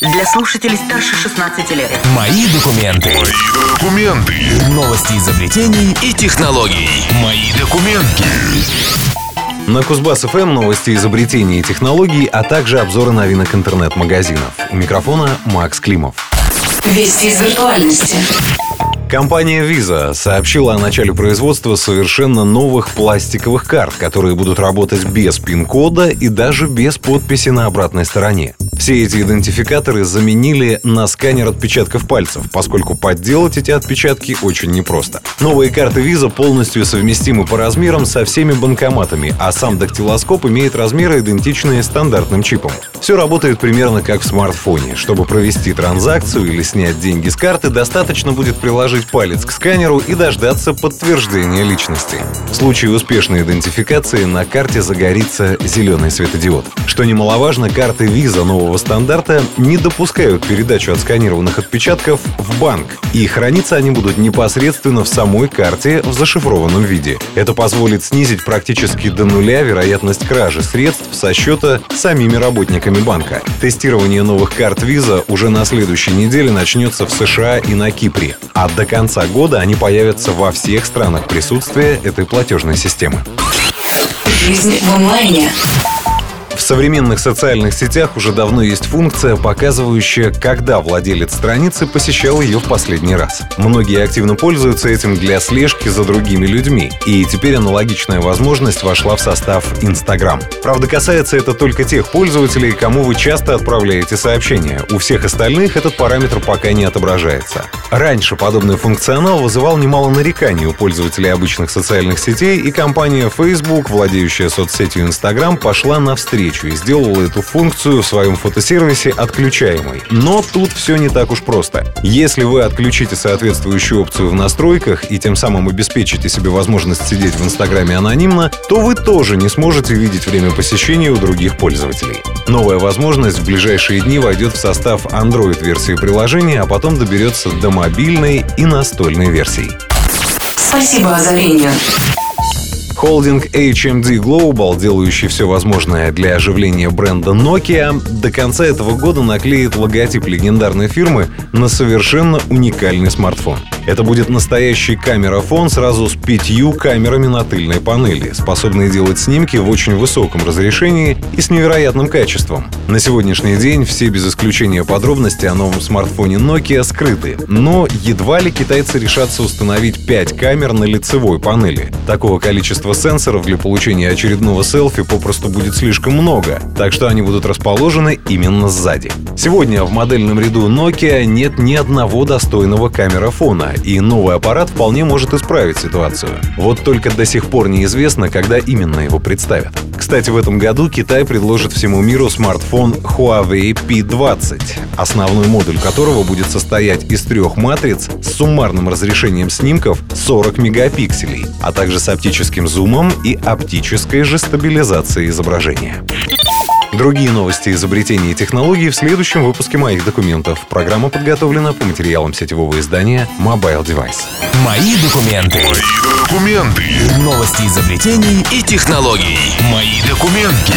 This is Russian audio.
Для слушателей старше 16 лет. Мои документы. Мои документы. Новости изобретений и технологий. Мои документы. На Кузбасс ФМ новости изобретений и технологий, а также обзоры новинок интернет-магазинов. У микрофона Макс Климов. Вести из виртуальности. Компания Visa сообщила о начале производства совершенно новых пластиковых карт, которые будут работать без пин-кода и даже без подписи на обратной стороне. Все эти идентификаторы заменили на сканер отпечатков пальцев, поскольку подделать эти отпечатки очень непросто. Новые карты Visa полностью совместимы по размерам со всеми банкоматами, а сам дактилоскоп имеет размеры, идентичные стандартным чипам. Все работает примерно как в смартфоне. Чтобы провести транзакцию или снять деньги с карты, достаточно будет приложить палец к сканеру и дождаться подтверждения личности. В случае успешной идентификации на карте загорится зеленый светодиод. Что немаловажно, карты Visa нового стандарта не допускают передачу отсканированных отпечатков в банк, и храниться они будут непосредственно в самой карте в зашифрованном виде. Это позволит снизить практически до нуля вероятность кражи средств со счета самими работниками банка. Тестирование новых карт Visa уже на следующей неделе начнется в США и на Кипре, а до конца года они появятся во всех странах присутствия этой платежной системы. Жизнь в онлайне. В современных социальных сетях уже давно есть функция, показывающая, когда владелец страницы посещал ее в последний раз. Многие активно пользуются этим для слежки за другими людьми, и теперь аналогичная возможность вошла в состав Instagram. Правда, касается это только тех пользователей, кому вы часто отправляете сообщения. У всех остальных этот параметр пока не отображается. Раньше подобный функционал вызывал немало нареканий у пользователей обычных социальных сетей, и компания Facebook, владеющая соцсетью Instagram, пошла навстречу навстречу и сделала эту функцию в своем фотосервисе отключаемой. Но тут все не так уж просто. Если вы отключите соответствующую опцию в настройках и тем самым обеспечите себе возможность сидеть в Инстаграме анонимно, то вы тоже не сможете видеть время посещения у других пользователей. Новая возможность в ближайшие дни войдет в состав Android-версии приложения, а потом доберется до мобильной и настольной версий. Спасибо озарению. Холдинг HMD Global, делающий все возможное для оживления бренда Nokia, до конца этого года наклеит логотип легендарной фирмы на совершенно уникальный смартфон. Это будет настоящий камерафон сразу с пятью камерами на тыльной панели, способные делать снимки в очень высоком разрешении и с невероятным качеством. На сегодняшний день все без исключения подробности о новом смартфоне Nokia скрыты, но едва ли китайцы решатся установить 5 камер на лицевой панели. Такого количества сенсоров для получения очередного селфи попросту будет слишком много, так что они будут расположены именно сзади. Сегодня в модельном ряду Nokia нет ни одного достойного камерафона, и новый аппарат вполне может исправить ситуацию. Вот только до сих пор неизвестно, когда именно его представят. Кстати, в этом году Китай предложит всему миру смартфон Huawei P20, основной модуль которого будет состоять из трех матриц с суммарным разрешением снимков 40 мегапикселей, а также с оптическим зумом и оптической же стабилизацией изображения. Другие новости изобретений и технологий в следующем выпуске моих документов. Программа подготовлена по материалам сетевого издания Mobile Device. Мои документы. Мои документы. Новости изобретений и технологий. Мои документы.